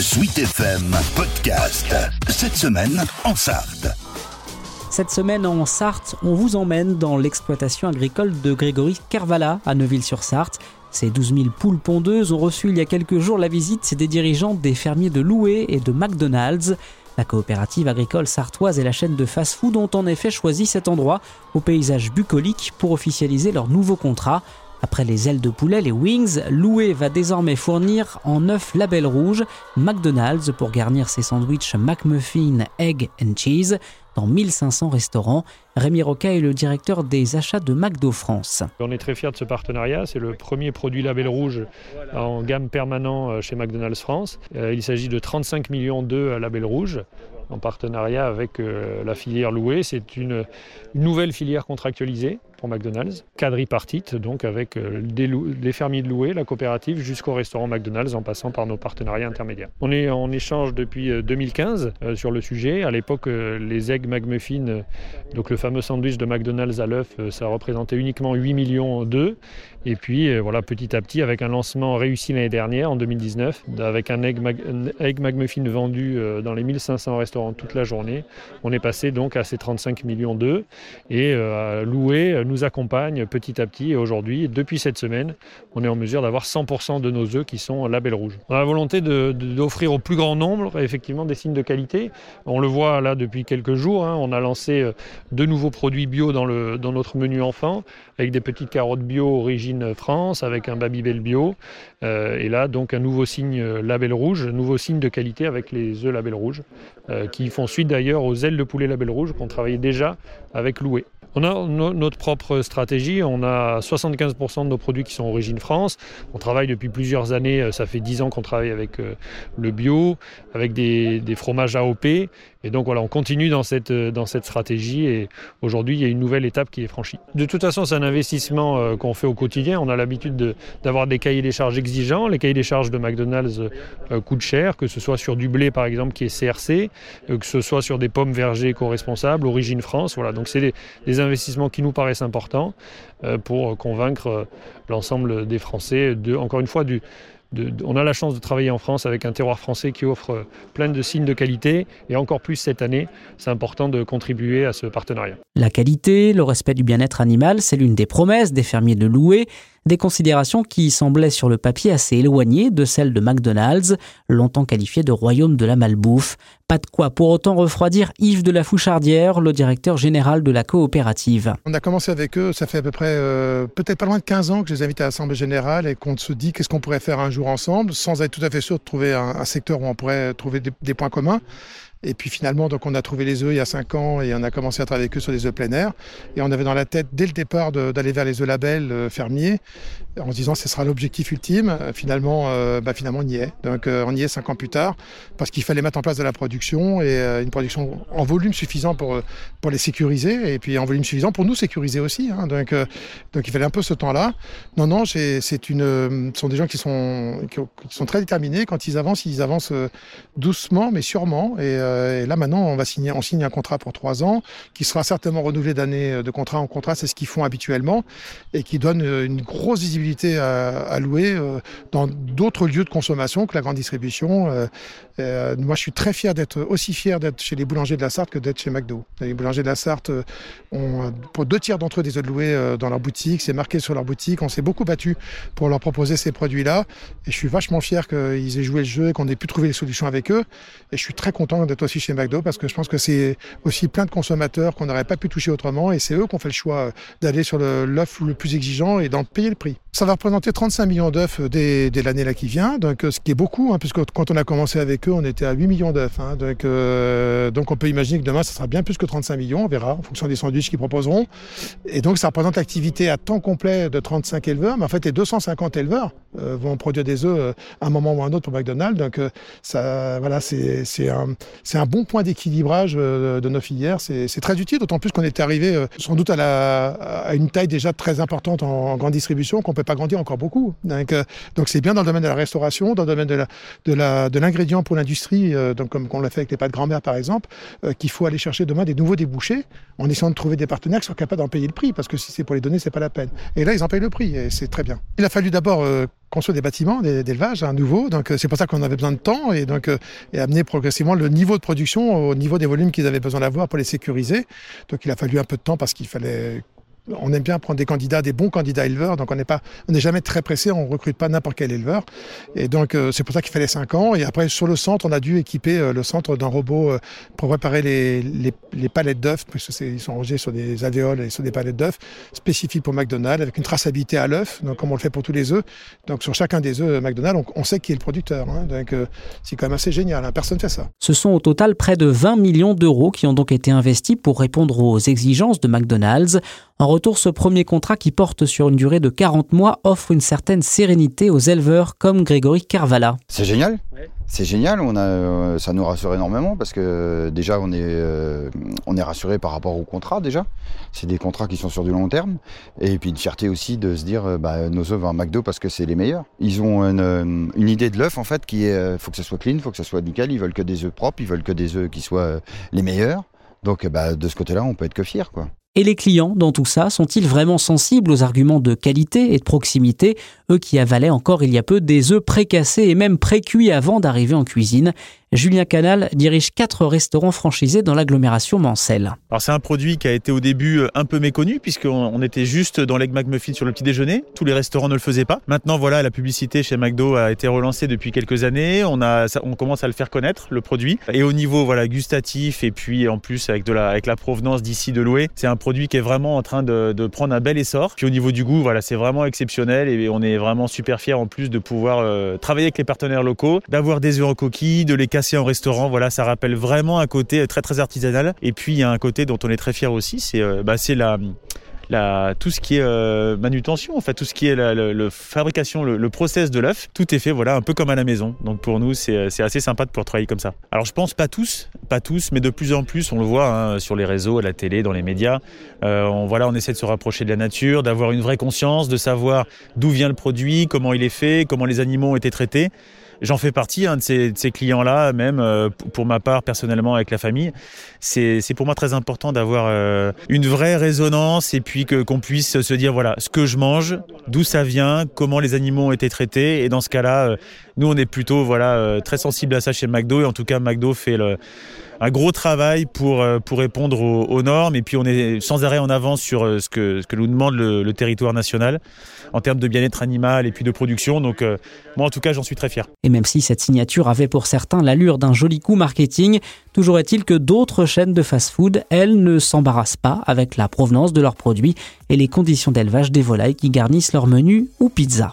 Sweet FM Podcast. Cette semaine en Sarthe. Cette semaine en Sarthe, on vous emmène dans l'exploitation agricole de Grégory Carvala à Neuville-sur-Sarthe. Ces 12 000 poules pondeuses ont reçu il y a quelques jours la visite des dirigeants des fermiers de Loué et de McDonald's. La coopérative agricole sartoise et la chaîne de fast-food ont en effet choisi cet endroit au paysage bucolique pour officialiser leur nouveau contrat. Après les ailes de poulet, les wings, Loué va désormais fournir en neuf labels rouges McDonald's pour garnir ses sandwichs McMuffin, Egg and Cheese dans 1500 restaurants. Rémi Roca est le directeur des achats de McDo France. On est très fiers de ce partenariat. C'est le premier produit label rouge en gamme permanent euh, chez McDonald's France. Euh, il s'agit de 35 millions d'œufs label rouge en partenariat avec euh, la filière louée. C'est une, nouvelle filière contractualisée pour McDonald's, quadripartite, donc avec euh, des, fermiers de louer, la coopérative, jusqu'au restaurant McDonald's en passant par nos partenariats intermédiaires. On est en échange depuis 2015 euh, sur le sujet. À l'époque, les eggs McMuffin, donc le fameux sandwich de McDonald's à l'œuf, ça représentait uniquement 8 millions d'œufs. Et puis voilà, petit à petit, avec un lancement réussi l'année dernière, en 2019, avec un egg, McMuffin vendu dans les 1500 restaurants toute la journée. On est passé donc à ces 35 millions d'œufs et euh, Loué nous accompagne petit à petit et aujourd'hui, depuis cette semaine, on est en mesure d'avoir 100% de nos œufs qui sont label rouge. On a la volonté d'offrir au plus grand nombre effectivement des signes de qualité. On le voit là depuis quelques jours, hein. on a lancé euh, de nouveaux produits bio dans, notre menu enfant avec des petites carottes bio origine France, avec un Babybel bio euh, et là donc un nouveau signe label rouge, un nouveau signe de qualité avec les œufs label rouge qui font suite d'ailleurs aux ailes de poulet label rouge qu'on travaillait déjà avec Loué. On a notre propre stratégie, on a 75% de nos produits qui sont origine France. On travaille depuis plusieurs années, euh, ça fait 10 ans qu'on travaille avec euh, le bio, avec des, fromages AOP. Et donc voilà, on continue dans cette, euh, dans cette stratégie et aujourd'hui il y a une nouvelle étape qui est franchie. De toute façon, c'est un investissement qu'on fait au quotidien. On a l'habitude d'avoir des cahiers des charges exigeants. Les cahiers des charges de McDonald's coûtent cher, que ce soit sur du blé par exemple qui est CRC, que ce soit sur des pommes vergers co-responsables, origine France. Voilà, donc c'est des investissements qui nous paraissent importants euh, pour convaincre euh, l'ensemble des Français de, encore une fois, du, on a la chance de travailler en France avec un terroir français qui offre euh, plein de signes de qualité et encore plus cette année, c'est important de contribuer à ce partenariat. La qualité, le respect du bien-être animal, c'est l'une des promesses des fermiers de Loué, des considérations qui semblaient sur le papier assez éloignées de celles de McDonald's, longtemps qualifié de royaume de la malbouffe. Pas de quoi pour autant refroidir Yves de la Fouchardière, le directeur général de la coopérative. On a commencé avec eux, ça fait à peu près euh, peut-être pas loin de 15 ans que je les invite à l'Assemblée générale et qu'on se dit qu'est-ce qu'on pourrait faire un jour ensemble sans être tout à fait sûr de trouver un, secteur où on pourrait trouver des points communs. Et puis finalement, donc on a trouvé les œufs il y a 5 ans et on a commencé à travailler avec eux sur les œufs plein air. Et on avait dans la tête dès le départ d'aller vers les œufs labels euh, fermiers en se disant que ce sera l'objectif ultime. Finalement, euh, bah, finalement on y est. Donc euh, on y est 5 ans plus tard parce qu'il fallait mettre en place de la production et une production en volume suffisant pour, pour les sécuriser et puis en volume suffisant pour nous sécuriser aussi. Hein. Donc, donc il fallait un peu ce temps-là. Non, non, c'est une, ce sont des gens qui sont, sont très déterminés. Quand ils avancent, ils avancent doucement mais sûrement. Et, euh, et là maintenant, on va signer, signe un contrat pour trois ans, qui sera certainement renouvelé d'année euh, de contrat en contrat. C'est ce qu'ils font habituellement et qui donne euh, une grosse visibilité à, louer dans d'autres lieux de consommation que la grande distribution. moi, je suis très fier d'être aussi fier d'être chez les boulangers de la Sarthe que d'être chez McDo. Les boulangers de la Sarthe ont pour deux tiers d'entre eux des œufs de louer dans leur boutique. C'est marqué sur leur boutique. On s'est beaucoup battu pour leur proposer ces produits-là. Et je suis vachement fier qu'ils aient joué le jeu et qu'on ait pu trouver les solutions avec eux. Et je suis très content d'être aussi chez McDo parce que je pense que c'est aussi plein de consommateurs qu'on n'aurait pas pu toucher autrement et c'est eux qui ont fait le choix d'aller sur l'œuf le, plus exigeant et d'en payer le prix. Ça va représenter 35 millions d'œufs dès, l'année là qui vient, donc ce qui est beaucoup, hein, puisque quand on a commencé avec eux, on était à 8 millions d'œufs. Hein, donc, euh, donc on peut imaginer que demain, ça sera bien plus que 35 millions, on verra en fonction des sandwichs qu'ils proposeront. Et donc ça représente l'activité à temps complet de 35 éleveurs, mais en fait les 250 éleveurs euh, vont produire des œufs euh, à un moment ou à un autre pour McDonald's. Donc ça, voilà, c'est un, c'est un bon point d'équilibrage euh, de nos filières. C'est très utile, d'autant plus qu'on est arrivé euh, sans doute à, une taille déjà très importante en, grande distribution, qu'on ne peut pas grandir encore beaucoup. Euh, donc c'est bien dans le domaine de la restauration, dans le domaine de l'ingrédient pour l'industrie, donc comme on l'a fait avec les pâtes grand-mère par exemple, qu'il faut aller chercher demain des nouveaux débouchés en essayant de trouver des partenaires qui sont capables d'en payer le prix, parce que si c'est pour les donner, c'est pas la peine. Et là, ils en payent le prix, et c'est très bien. Il a fallu d'abord construire des bâtiments d'élevage à nouveau. Donc c'est pour ça qu'on avait besoin de temps et donc et amener progressivement le niveau de production au niveau des volumes qu'ils avaient besoin d'avoir pour les sécuriser. Donc il a fallu un peu de temps parce qu'il fallait on aime bien prendre des candidats, des bons candidats éleveurs, donc on n'est pas, on n'est jamais très pressé, on recrute pas n'importe quel éleveur. Et donc euh, c'est pour ça qu'il fallait cinq ans. Et après sur le centre, on a dû équiper euh, le centre d'un robot euh, pour préparer les, les, palettes d'œufs, parce qu'ils sont rangés sur des alvéoles et sur des palettes d'œufs spécifiques pour McDonald's, avec une traçabilité à l'œuf, donc comme on le fait pour tous les œufs. Donc sur chacun des œufs McDonald's, on, sait qui est le producteur. Hein. donc c'est quand même assez génial. Hein. Personne fait ça. Ce sont au total près de 20 millions d'euros qui ont donc été investis pour répondre aux exigences de McDonald's. En retour, ce premier contrat qui porte sur une durée de 40 mois offre une certaine sérénité aux éleveurs comme Grégory Carvala. C'est génial. C'est génial, on a, euh, ça nous rassure énormément parce que déjà on est, euh, on est rassuré par rapport au contrat déjà. C'est des contrats qui sont sur du long terme. Et puis une fierté aussi de se dire euh, bah, nos œufs vont à McDo parce que c'est les meilleurs. Ils ont une, une idée de l'œuf en fait qui est faut que ça soit clean, faut que ça soit nickel. Ils veulent que des œufs propres, ils veulent que des œufs qui soient les meilleurs. Donc bah, de ce côté-là, on peut être que fier quoi. Et les clients, dans tout ça, sont-ils vraiment sensibles aux arguments de qualité et de proximité, eux qui avalaient encore il y a peu des œufs précassés et même précuits avant d'arriver en cuisine? Julien Canal dirige quatre restaurants franchisés dans l'agglomération Mancel. Alors c'est un produit qui a été au début euh, un peu méconnu puisqu'on était juste dans l'Egg McMuffin sur le petit déjeuner. Tous les restaurants ne le faisaient pas. Maintenant voilà, la publicité chez McDo a été relancée depuis quelques années. On, a, on commence à le faire connaître le produit. Et au niveau voilà gustatif et puis en plus avec de la, avec la provenance d'ici de Loué, c'est produit qui est vraiment en train de, prendre un bel essor. Puis au niveau du goût, voilà, c'est vraiment exceptionnel et on est vraiment super fiers en plus de pouvoir euh, travailler avec les partenaires locaux, d'avoir des œufs en coquille, de les en restaurant. Voilà, ça rappelle vraiment un côté très très artisanal. Et puis il y a un côté dont on est très fier aussi, c'est euh, bah, la tout ce qui est euh, manutention, en fait, tout ce qui est la, fabrication, le, process de l'œuf, tout est fait, voilà, un peu comme à la maison. Donc pour nous, c'est assez sympa de pouvoir travailler comme ça. Alors je pense pas tous, pas tous, mais de plus en plus, on le voit hein, sur les réseaux, à la télé, dans les médias. Euh, on, voilà, on essaie de se rapprocher de la nature, d'avoir une vraie conscience, de savoir d'où vient le produit, comment il est fait, comment les animaux ont été traités. J'en fais partie hein, de ces, ces clients-là, même euh, pour ma part personnellement avec la famille. C'est pour moi très important d'avoir euh, une vraie résonance et puis qu'on puisse se dire voilà ce que je mange, d'où ça vient, comment les animaux ont été traités. Et dans ce cas-là, euh, nous on est plutôt voilà très sensible à ça chez McDo et en tout cas McDo fait le un gros travail pour, pour répondre aux, normes et puis on est sans arrêt en avance sur ce que, ce que nous demande le, le territoire national en termes de bien-être animal et puis de production. Donc moi en tout cas j'en suis très fier. Et même si cette signature avait pour certains l'allure d'un joli coup marketing, toujours est-il que d'autres chaînes de fast-food, elles, ne s'embarrassent pas avec la provenance de leurs produits et les conditions d'élevage des volailles qui garnissent leurs menus ou pizzas.